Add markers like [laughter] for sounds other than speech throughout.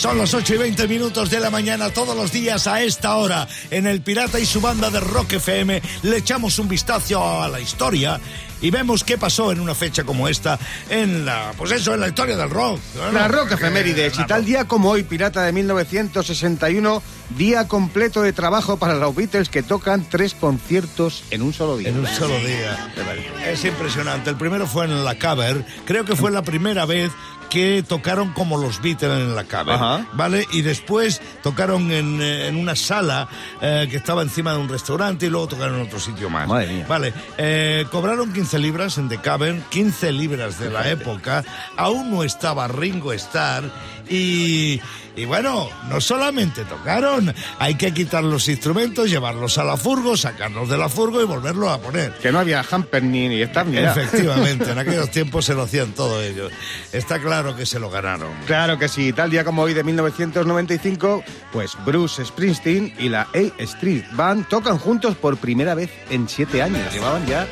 Son las 8 y 20 minutos de la mañana todos los días a esta hora. En el Pirata y su banda de Rock FM le echamos un vistazo a la historia y vemos qué pasó en una fecha como esta en la, pues eso, en la historia del rock. ¿no? La rock Eh, efemérides. la Y tal día como hoy, Pirata de 1961, día completo de trabajo para los Beatles que tocan tres conciertos en un solo día. En un solo día. Es impresionante. El primero fue en la Caber. Creo que fue la primera vez que tocaron como los Beatles en la. Ajá. ¿Vale? Y después tocaron en, eh, en una sala eh, que estaba encima de un restaurante y luego tocaron en otro sitio más. Madre mía. Vale. eh, cobraron 15 libras en The Cavern, 15 libras de la [laughs] época. Aún no estaba Ringo Starr y. Y bueno, no solamente tocaron, hay que quitar los instrumentos, llevarlos a la furgo, sacarlos de la furgo y volverlos a poner. Que no había hamper ni, ni staff ni nada. Efectivamente, en aquellos [laughs] tiempos se lo hacían todo ellos. Está claro que se lo ganaron. Claro que sí, tal día como hoy de 1995, pues Bruce Springsteen y la A Street Band tocan juntos por primera vez en siete años. Llevaban ya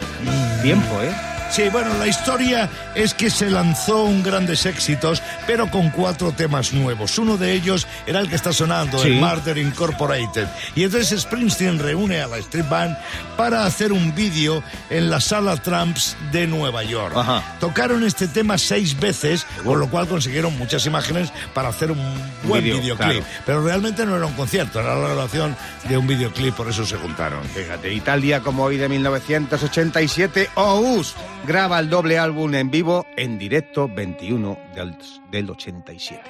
tiempo, ¿eh? Sí, bueno, la historia es que se lanzó un grandes éxitos, pero con cuatro temas nuevos. Uno de ellos era el que está sonando, Sí. el Murder Incorporated. Y entonces Springsteen reúne a la Street Band para hacer un vídeo en la sala Tramps de Nueva York. Ajá. Tocaron este tema seis veces, con lo cual consiguieron muchas imágenes para hacer un buen Vídeo, videoclip. claro. Pero realmente no era un concierto, era la grabación de un videoclip, por eso se juntaron. Fíjate, y tal día como hoy de 1987, Ous graba el doble álbum en vivo en directo 21 del, del 87.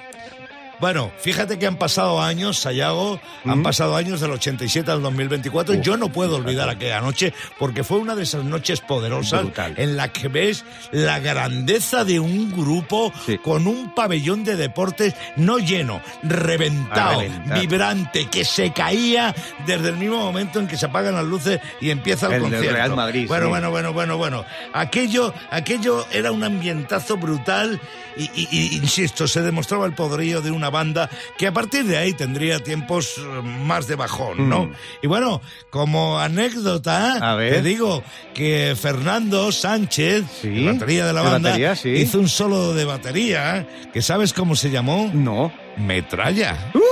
Bueno, fíjate que han pasado años, Sayago, han pasado años del 87 al 2024. Uf, Yo no puedo olvidar aquella noche porque fue una de esas noches poderosas Brutal. en la que ves la grandeza de un grupo Sí. con un pabellón de deportes no lleno, reventado, vibrante, que se caía desde el mismo momento en que se apagan las luces y empieza el, El concierto. Real Madrid, Bueno, sí. bueno, bueno, bueno, bueno. Aquello, aquello era un ambientazo brutal y, insisto, se demostraba el poderío de una banda que a partir de ahí tendría tiempos eh, más de bajón, ¿no? Y bueno, como anécdota, te digo que Fernando Sánchez, batería de la banda, hizo un solo de batería ¿eh? que ¿sabes cómo se llamó? No. Metralla. Uh.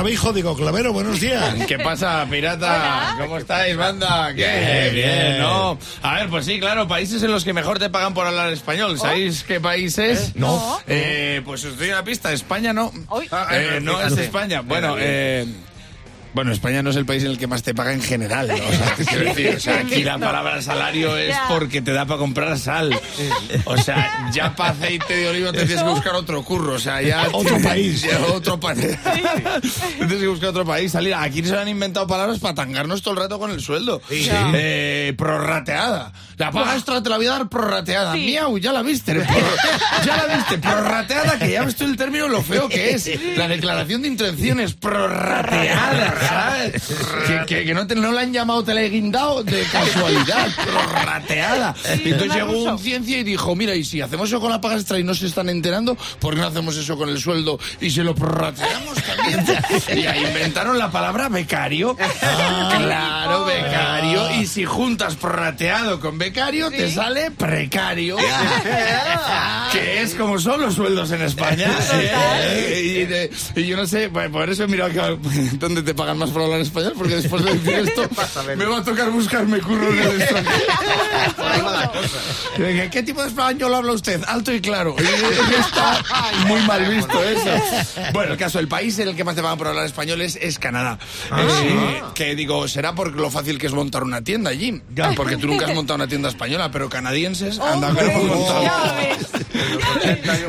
Clavijo, digo, Clavero, buenos días. ¿Qué pasa, pirata? ¿Cómo estáis, banda? ¿Qué? Bien, bien. ¿no? A ver, pues sí, claro, países en los que mejor te pagan por hablar español. ¿Sabéis qué países? No. Eh, pues os doy una pista. España no. Uy. Eh, no es España. Bueno, eh... Bueno, España no es el país en el que más te paga en general. ¿no? O sea, [laughs] quiero decir, o sea, aquí la palabra salario es porque te da para comprar sal. O sea, ya para aceite de oliva te tienes que buscar otro curro. O sea, ya. Otro país. Ya, otro país. tienes que buscar otro país. Salir. Aquí se han inventado palabras para tangarnos todo el rato con el sueldo. Eh, prorrateada. La paga extra te la voy a dar prorrateada. Sí. Miau, ya la viste. [laughs] Ya la viste. Prorrateada, que ya ves tú el término lo feo que es. La declaración de intenciones. Prorrateada. Que, que- que no, te, no la han llamado teleguindado de casualidad. [laughs] Prorrateada. Y entonces llegó un ciencia y dijo, mira, y si hacemos eso con la paga extra y no se están enterando, ¿por qué no hacemos eso con el sueldo y se lo prorrateamos también? [laughs] Y ahí inventaron la palabra becario. claro, becario. Y si juntas prorrateado con becario, te sale precario. [laughs] que es como son los sueldos en España. Y, de- y yo no sé, por eso que- dónde te pagan más por hablar español, porque después de decir esto, [laughs] me va a tocar buscarme curro en el extranjero. [laughs] ¿Qué tipo de español habla usted? Alto y claro. Está muy mal visto eso. Bueno, el caso, el país en el que más te pagan por hablar español es, es Canadá. Eh, que digo, será por lo fácil que es montar una tienda allí. Porque tú nunca has montado una tienda española, pero canadienses andan Hombre, hemos montado.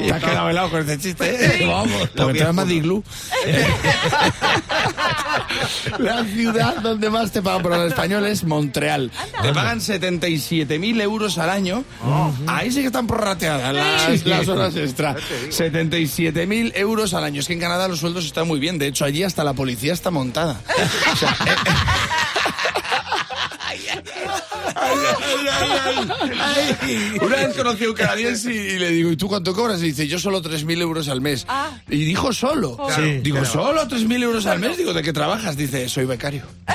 ya has quedado helado con ese chiste, ¿eh? Vamos. Porque te llamas Diglu. [laughs] La ciudad donde más te pagan por hablar español es Montreal. Te pagan 77.000 euros al año. Ahí sí que están prorrateadas las, las horas extra. 77.000 euros al año. Es que en Canadá los sueldos están muy bien. De hecho, allí hasta la policía está montada. [laughs] O sea, eh, Una vez conocí a un canadiense y, y le digo, ¿y tú cuánto cobras? Y dice, yo solo 3.000 euros al mes. Ah. Y dijo solo. Sí, digo, pero- ¿solo 3.000 euros al mes? Digo, ¿de qué trabajas? Dice, soy becario. [laughs]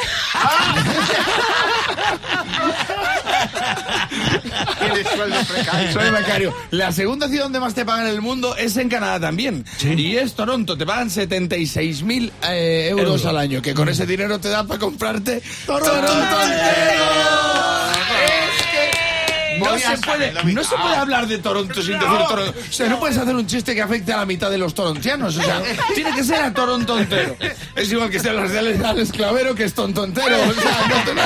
Soy becario. La segunda ciudad donde más te pagan en el mundo es en Canadá también. Y es Toronto. Te pagan 76.000 eh, euros Euros. al año. Que con ese dinero te da para comprarte Toronto Toronto entero. No se, puede, no se puede hablar de Toronto sin decir Toronto. O sea, no puedes hacer un chiste que afecte a la mitad de los torontianos. O sea, [laughs] tiene que ser a Toronto entero. Es igual que si hablas de Alex, Clavero, que es tonto entero. O sea, no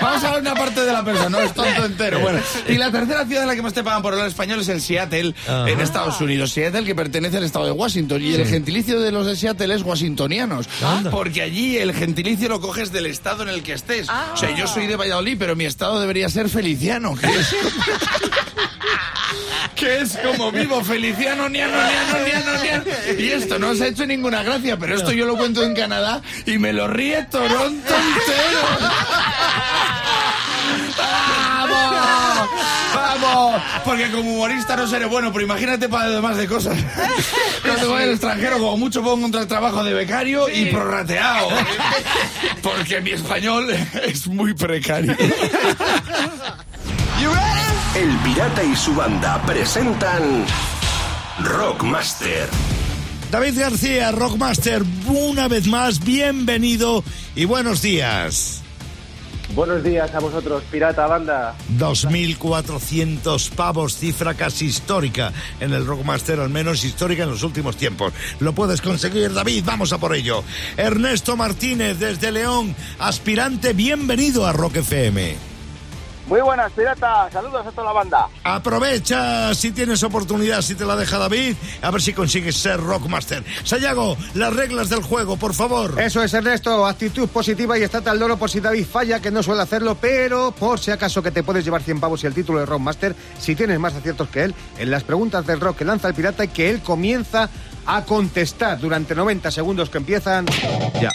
vamos a ver una parte de la persona, no es tonto entero. Bueno, y la tercera ciudad en la que más te pagan por hablar español es en Seattle, en Estados Unidos. Seattle que pertenece al estado de Washington. Y el gentilicio de los de Seattle es washingtonianos. Anda. Porque allí el gentilicio lo coges del estado en el que estés. O sea, yo soy de Valladolid, pero mi estado debería ser Feliciano. Que es, [laughs] que es como vivo, Feliciano, niano, niano, niano, niano. Y esto no os ha hecho ninguna gracia, pero esto yo lo cuento en Canadá y me lo ríe Toronto entero. ¡Vamos! ¡Vamos! Porque como humorista no seré bueno, pero imagínate para demás de cosas. Cuando voy al extranjero, como mucho puedo encontrar trabajo de becario y prorrateado. Porque mi español es muy precario. El Pirata y su banda presentan Rockmaster. David García, Rockmaster, una vez más, bienvenido y buenos días. Buenos días a vosotros, Pirata Banda. 2.400 pavos, cifra casi histórica en el Rockmaster, al menos histórica en los últimos tiempos. Lo puedes conseguir, David, vamos a por ello. Ernesto Martínez, desde León, aspirante, bienvenido a Rock FM. Muy buenas, Pirata. Saludos a toda la banda. Aprovecha si tienes oportunidad, si te la deja David, a ver si consigues ser Rockmaster. Sayago, las reglas del juego, por favor. Eso es, Ernesto. Actitud positiva y estate al loro por si David falla, que no suele hacerlo, pero por si acaso que te puedes llevar 100 pavos y el título de Rockmaster, si tienes más aciertos que él, en las preguntas del rock que lanza el pirata y que él comienza a contestar durante 90 segundos que empiezan ya.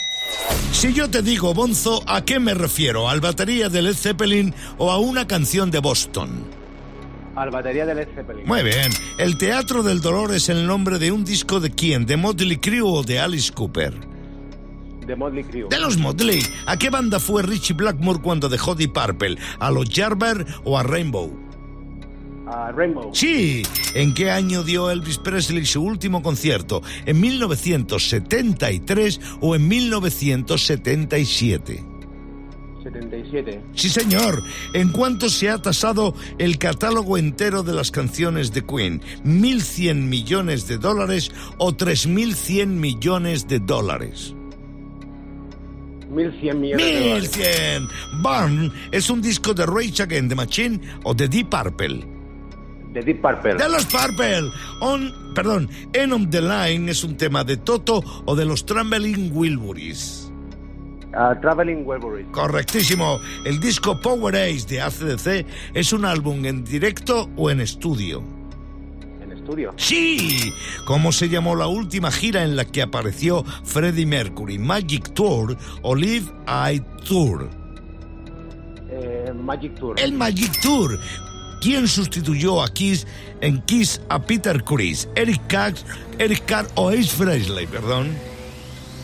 Si yo te digo Bonzo, ¿a qué me refiero? ¿Al batería de Led Zeppelin o a una canción de Boston? Al batería del Led Zeppelin. Muy bien. ¿El Teatro del Dolor es el nombre de un disco de quién? ¿De Motley Crue o de Alice Cooper? De Motley Crue. De los Motley. ¿A qué banda fue Richie Blackmore cuando dejó Deep Purple? ¿A los Jarber o a Rainbow? A Rainbow. Sí, ¿en qué año dio Elvis Presley su último concierto? ¿En 1973 o en 1977? 77. Sí, señor. ¿En cuánto se ha tasado el catálogo entero de las canciones de Queen? ¿1.100 millones de dólares o 3.100 millones de dólares? 1100 millones de dólares. ¡1.100! Burn es un disco de Rage Against the Machine o de Deep Purple. De Deep Purple. De los Purple. On, perdón, End of the Line es un tema de Toto o de los Trembling Wilburys. A Traveling Wilburys. Correctísimo. El disco Power Ace de ACDC es un álbum en directo o en estudio. En estudio. Sí. ¿Cómo se llamó la última gira en la que apareció Freddie Mercury? Magic Tour o Live Eye Tour. Eh, Magic Tour. El Magic Tour. ¿Quién sustituyó a Kiss en Kiss a Peter Chris? Eric Carr, Eric Carr o Ace Frehley, perdón.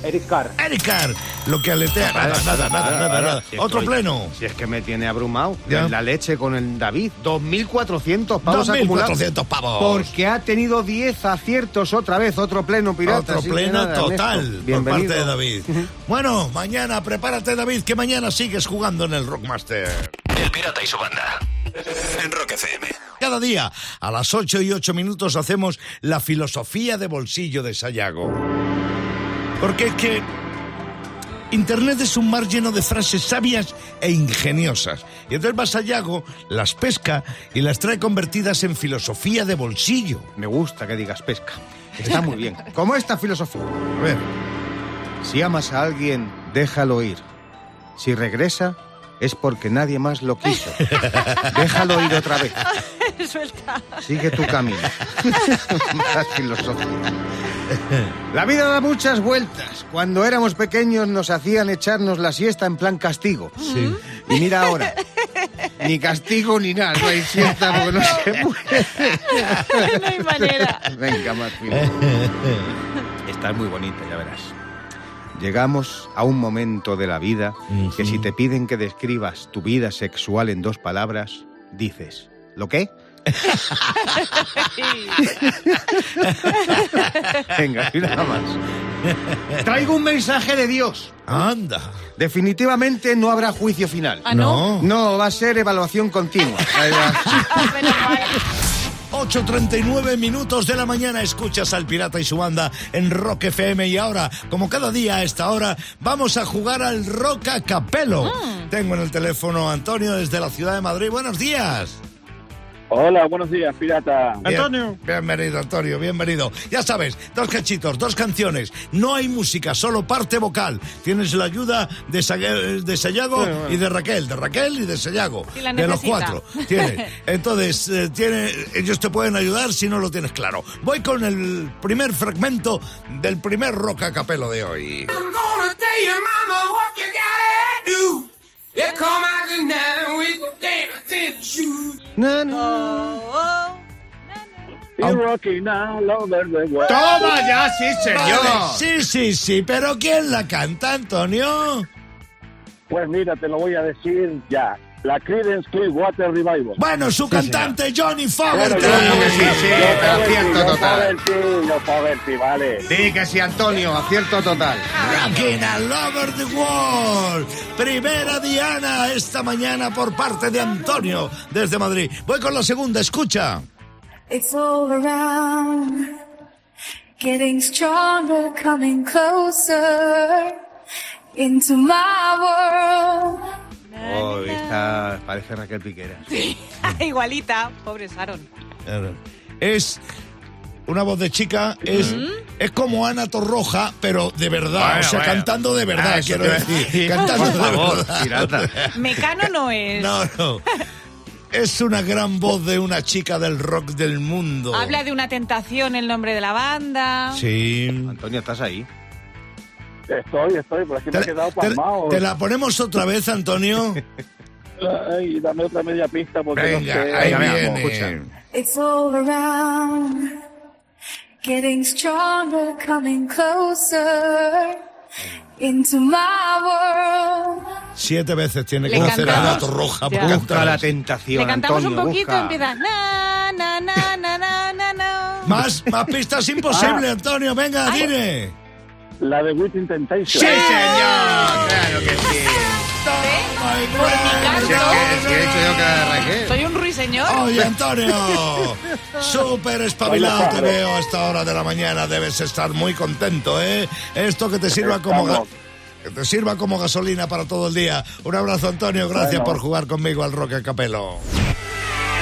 Eric Carr. Eric Carr, lo que aletea. Nada, nada, nada, nada, nada. Si Otro estoy- pleno. Si es que me tiene abrumado. Ya. La leche con el David. 2.400 pavos 2.400 acumulados. pavos. Porque ha tenido 10 aciertos otra vez. Otro pleno pirata. Otro pleno nada, total por Bienvenido. parte de David. Bueno, mañana prepárate, David, que mañana sigues jugando en el Rockmaster. Pirata y su banda. En Rock FM. Cada día, a las 8 y 8 minutos, hacemos la filosofía de bolsillo de Sayago. Porque es que Internet es un mar lleno de frases sabias e ingeniosas. Y entonces va Sayago, las pesca y las trae convertidas en filosofía de bolsillo. Me gusta que digas pesca. Está muy bien. Como esta filosofía. A ver, Si amas a alguien, déjalo ir. Si regresa, es porque nadie más lo quiso. [laughs] Déjalo ir otra vez. [laughs] Suelta. Sigue tu camino. [laughs] Más filosófico. La vida da muchas vueltas. Cuando éramos pequeños nos hacían echarnos la siesta en plan castigo. sí. Y mira ahora. Ni castigo ni nada. No hay siesta porque no se puede. No hay manera. Venga, más filosófico. Esta es muy bonita, ya verás. Llegamos a un momento de la vida que si te piden que describas tu vida sexual en dos palabras, dices, ¿lo qué? [laughs] Venga, y nada más. Traigo un mensaje de Dios. Anda. Definitivamente no habrá juicio final. Ah, no. No, va a ser evaluación continua. [laughs] Ah, menos mal. 8.39 minutos de la mañana escuchas al Pirata y su banda en Rock FM y ahora, como cada día a esta hora, vamos a jugar al Rock a Capelo. Tengo en el teléfono a Antonio desde la ciudad de Madrid. Buenos días. Hola, buenos días, pirata. Bien- Bienvenido, Antonio, bienvenido. Ya sabes, dos cachitos, dos canciones. No hay música, solo parte vocal. Tienes la ayuda de, Sa- de Sayago y de Raquel, de Raquel y de Sayago. Si la de los cuatro. Tienes. [laughs] Entonces, eh, tiene, ellos te pueden ayudar si no lo tienes claro. Voy con el primer fragmento del primer rock a capelo de hoy. I'm ¡Toma ya, sí, señor! Vale, sí, sí, sí, pero ¿quién la canta, Antonio? Pues mira, te lo voy a decir ya. La Creedence Clearwater Revival. Bueno, su cantante Johnny Fogerty. claro que sí, sí, acierto total. Fogerty, yo Fogerty, vale. Sí, que sí, Antonio, acierto total. Rocking all over the world. Primera Diana esta mañana por parte de Antonio desde Madrid. Voy con la segunda, escucha. It's all around, getting stronger, coming closer into my world. Oh, esta parece Raquel Piquera. [laughs] Igualita, pobre Sharon. Es una voz de chica, es, es como Ana Torroja, pero de verdad, Bueno, o sea, bueno. cantando de verdad, Ah, quiero decir. decir. Cantando Por de favor, verdad. pirata. Mecano no es. No, no. Es una gran voz de una chica del rock del mundo. Habla de una tentación el nombre de la banda. Sí. Antonio, ¿estás ahí? Estoy, estoy, pero aquí me he quedado te- pasmado. te la ponemos otra vez, Antonio. [laughs] Ay, dame otra media pista porque Venga, no sé. ahí viene. escucha. It's all around, getting stronger, coming closer into my world. Siete veces tiene que hacer cantamos. Ana Torroja por. Busca la tentación, Le cantamos Antonio, un poquito, busca. empieza. Na, na, na, na, na, na, na. Más, más pistas imposible, Ah. Antonio. Venga, Ay. dime. La de Within Temptation. ¡Sí, señor! Claro que sí. Y Por mi es que, que he dicho yo que la arranqué. Soy un ruiseñor. Oye, Antonio, [laughs] súper espabilado te veo a esta hora de la mañana. Debes estar muy contento, ¿eh? Esto que te sirva como... Que te sirva como gasolina para todo el día. Un abrazo, Antonio. Gracias Bueno. por jugar conmigo al Rock a Capelo.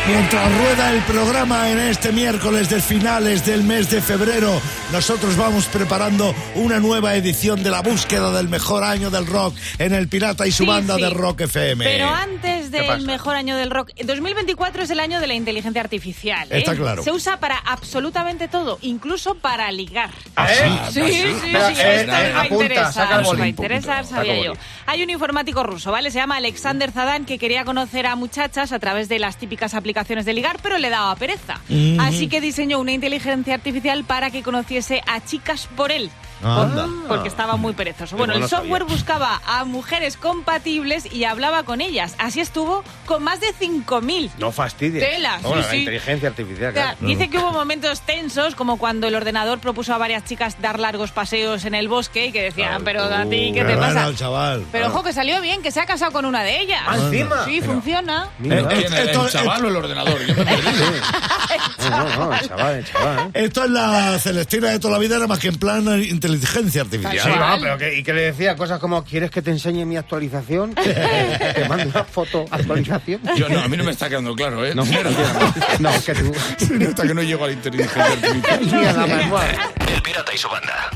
Mientras rueda el programa en este miércoles de finales del mes de febrero, nosotros vamos preparando una nueva edición de la búsqueda del mejor año del rock en el Pirata y su Sí, banda sí. de Rock FM. Pero antes del mejor año del rock, 2024 es el año de la inteligencia artificial. ¿eh? Está claro. Se usa para absolutamente todo, incluso para ligar. ¿Ah, sí? Sí, sí, sí, Espera, esto eh, os eh, va a apunta, interesar, saca el va a interesar, sabía yo. Hay un informático ruso, ¿vale? Se llama Alexander Zadan, que quería conocer a muchachas a través de las típicas aplicaciones de ligar, pero le daba pereza. Así que diseñó una inteligencia artificial para que conociese a chicas por él. Anda. Porque estaba muy perezoso. Bueno, no el software sabía. buscaba a mujeres compatibles y hablaba con ellas. Así estuvo con más de 5.000. No fastidies. Tela, Bueno, sí, la sí. inteligencia artificial, O sea, claro. Dice que hubo momentos tensos, como cuando el ordenador propuso a varias chicas dar largos paseos en el bosque y que decían, pero a ti, ¿qué te Pero pasa? chaval. Pero ojo que salió bien, que se ha casado con una de ellas. Ah, encima. Sí, funciona. Mira. ¿Quién, el, esto- el chaval o el ordenador? Yo me he perdido. [laughs] No, no, no, el chaval, el chaval. Esto es la Celestina de toda la vida, era más que en plan inteligencia Sí, artificial. no, pero que, y que le decía cosas como, ¿quieres que te enseñe mi actualización? [laughs] te mando una foto actualización. Yo no, a mí no me está quedando claro, ¿eh? No, es que tú... Hasta que no llego a la inteligencia artificial. [laughs] La manual. El Pirata y su banda.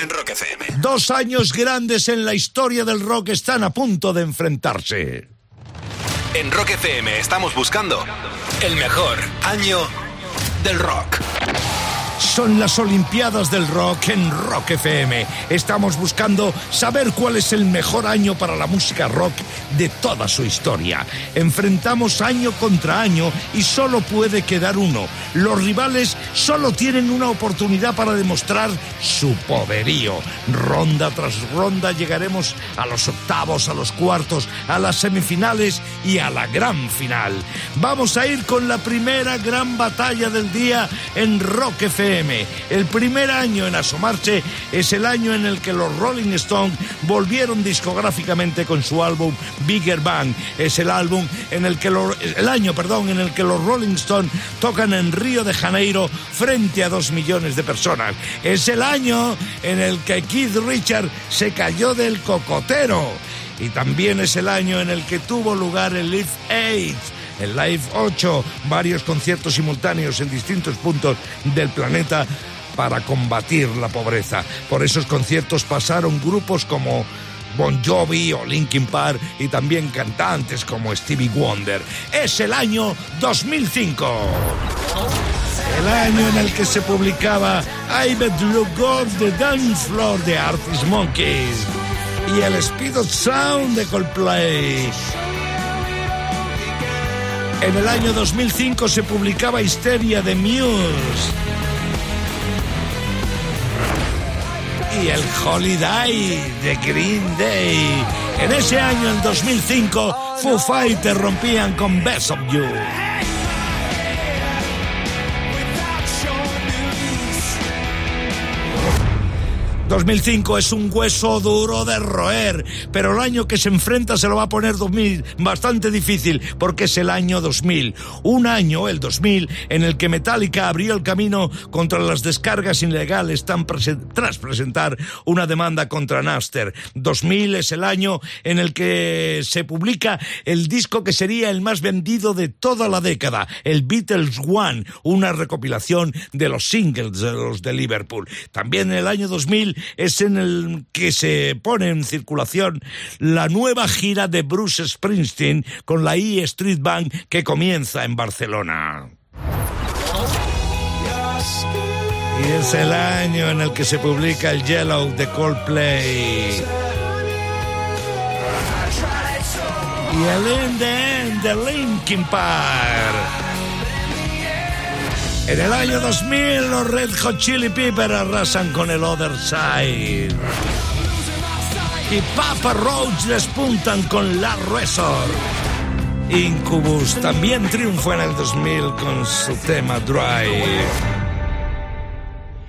En Rock FM. Dos años grandes en la historia del rock están a punto de enfrentarse. En Rock FM estamos buscando el mejor año del rock. Son las Olimpiadas del Rock en Rock FM. Estamos buscando saber cuál es el mejor año para la música rock de toda su historia. Enfrentamos año contra año y solo puede quedar uno. Los rivales solo tienen una oportunidad para demostrar su poderío. Ronda tras ronda llegaremos a los octavos, a los cuartos, a las semifinales y a la gran final. Vamos a ir con la primera gran batalla del día en Rock FM. El primer año en asomarse es el año en el que los Rolling Stones volvieron discográficamente con su álbum Bigger Bang. Es el álbum en el que el año, perdón, en el que los Rolling Stones tocan en Río de Janeiro frente a dos millones de personas. Es el año en el que Keith Richard se cayó del cocotero. Y también es el año en el que tuvo lugar el Live 8 el Live 8, varios conciertos simultáneos en distintos puntos del planeta para combatir la pobreza. Por esos conciertos pasaron grupos como Bon Jovi o Linkin Park y también cantantes como Stevie Wonder. Es el año 2005. El año en el que se publicaba I Bet Look Off the Dance Floor de Artist Monkeys y el Speed of Sound de Coldplay. En el año 2005 se publicaba Histeria de Muse. Y el Holiday de Green Day. En ese año, en 2005, Foo Fighters rompían con Best of You. 2005 es un hueso duro de roer, pero el año que se enfrenta se lo va a poner 2000 bastante difícil porque es el año 2000. Un año, el 2000, en el que Metallica abrió el camino contra las descargas ilegales tan tras presentar una demanda contra Napster. 2000 es el año en el que se publica el disco que sería el más vendido de toda la década, el Beatles One, una recopilación de los singles de los de Liverpool. También en el año 2000 es en el que se pone en circulación la nueva gira de Bruce Springsteen con la E Street Band que comienza en Barcelona. Y es el año en el que se publica el Yellow de Coldplay. Y el In the End de Linkin Park. En el año 2000 los Red Hot Chili Peppers arrasan con el Other Side. Y Papa Roach despuntan con La Resort. Incubus también triunfa en el 2000 con su tema Drive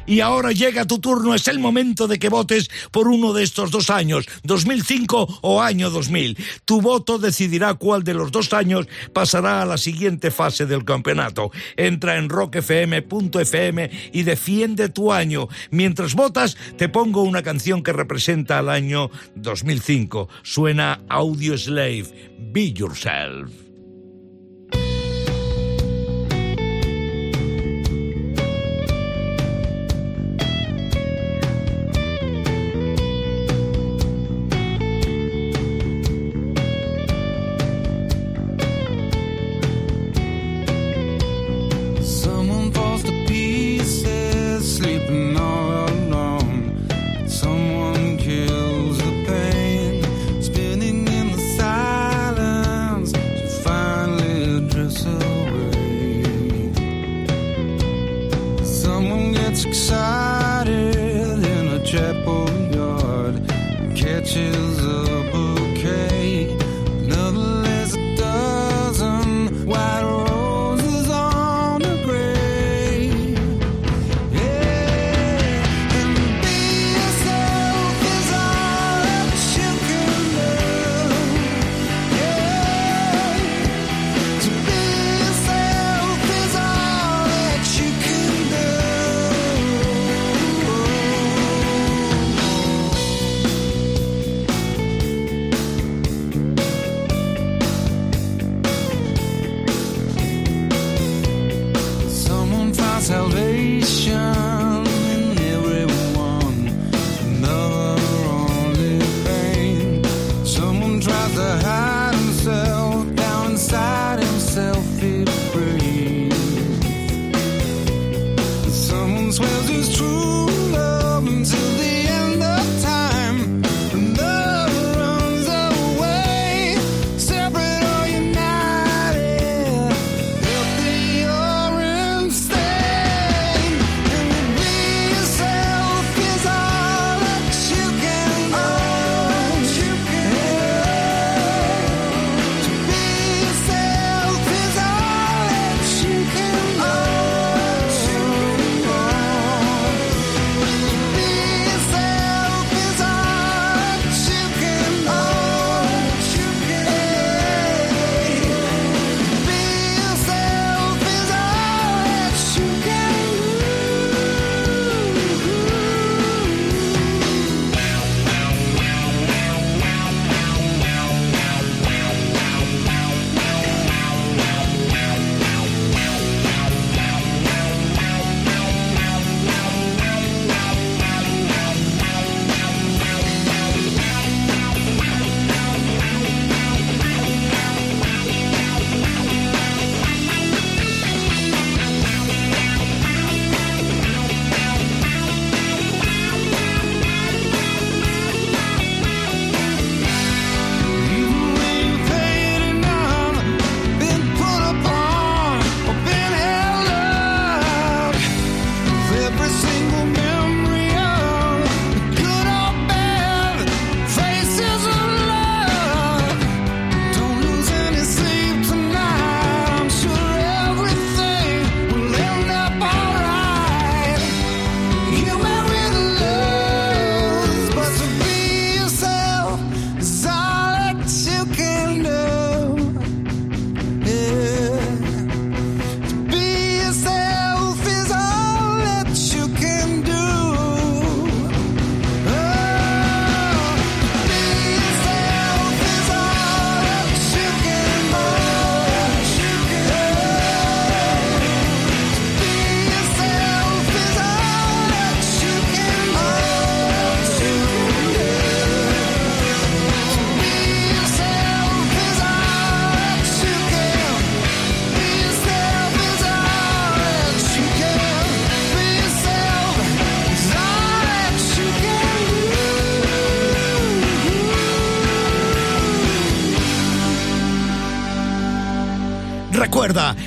y ahora llega tu turno, es el momento de que votes por uno de estos dos años, 2005 o año 2000. Tu voto decidirá cuál de los dos años pasará a la siguiente fase del campeonato. Entra en rockfm.fm y defiende tu año. Mientras votas, te pongo una canción que representa al año 2005. Suena Audio Slave, Be Yourself.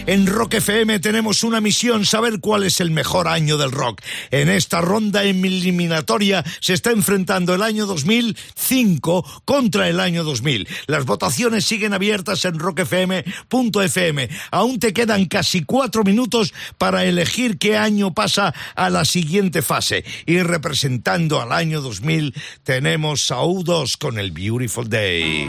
Rock FM tenemos una misión, saber cuál es el mejor año del rock. En esta ronda eliminatoria se está enfrentando el año 2005 contra el año 2000. Las votaciones siguen abiertas en rockfm.fm. Aún te quedan casi cuatro minutos para elegir qué año pasa a la siguiente fase. Y representando al año 2000 tenemos a U2 con el Beautiful Day.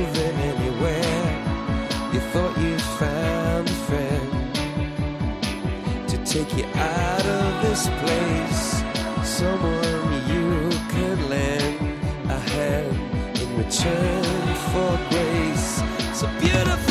take you out of this place. Someone you could lend a hand in return for grace. A beautiful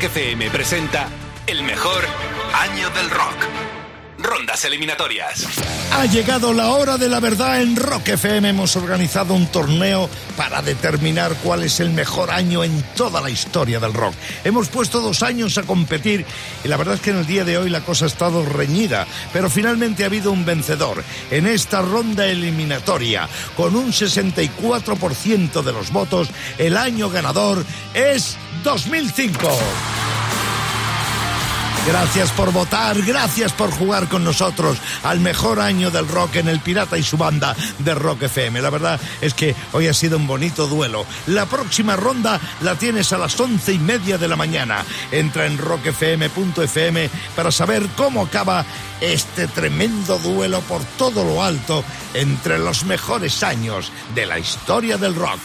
Rock presenta el mejor año del rock. Rondas eliminatorias. Ha llegado la hora de la verdad en Rock FM. Hemos organizado un torneo para determinar cuál es el mejor año en toda la historia del rock. Hemos puesto dos años a competir y la verdad es que en el día de hoy la cosa ha estado reñida, pero finalmente ha habido un vencedor en esta ronda eliminatoria. Con un 64% de los votos, el año ganador es 2005. Gracias por votar, gracias por jugar con nosotros al mejor año del rock en El Pirata y su banda de Rock FM. La verdad es que hoy ha sido un bonito duelo. La próxima ronda la tienes a las once y media de la mañana. Entra en rockfm.fm para saber cómo acaba este tremendo duelo por todo lo alto entre los mejores años de la historia del rock.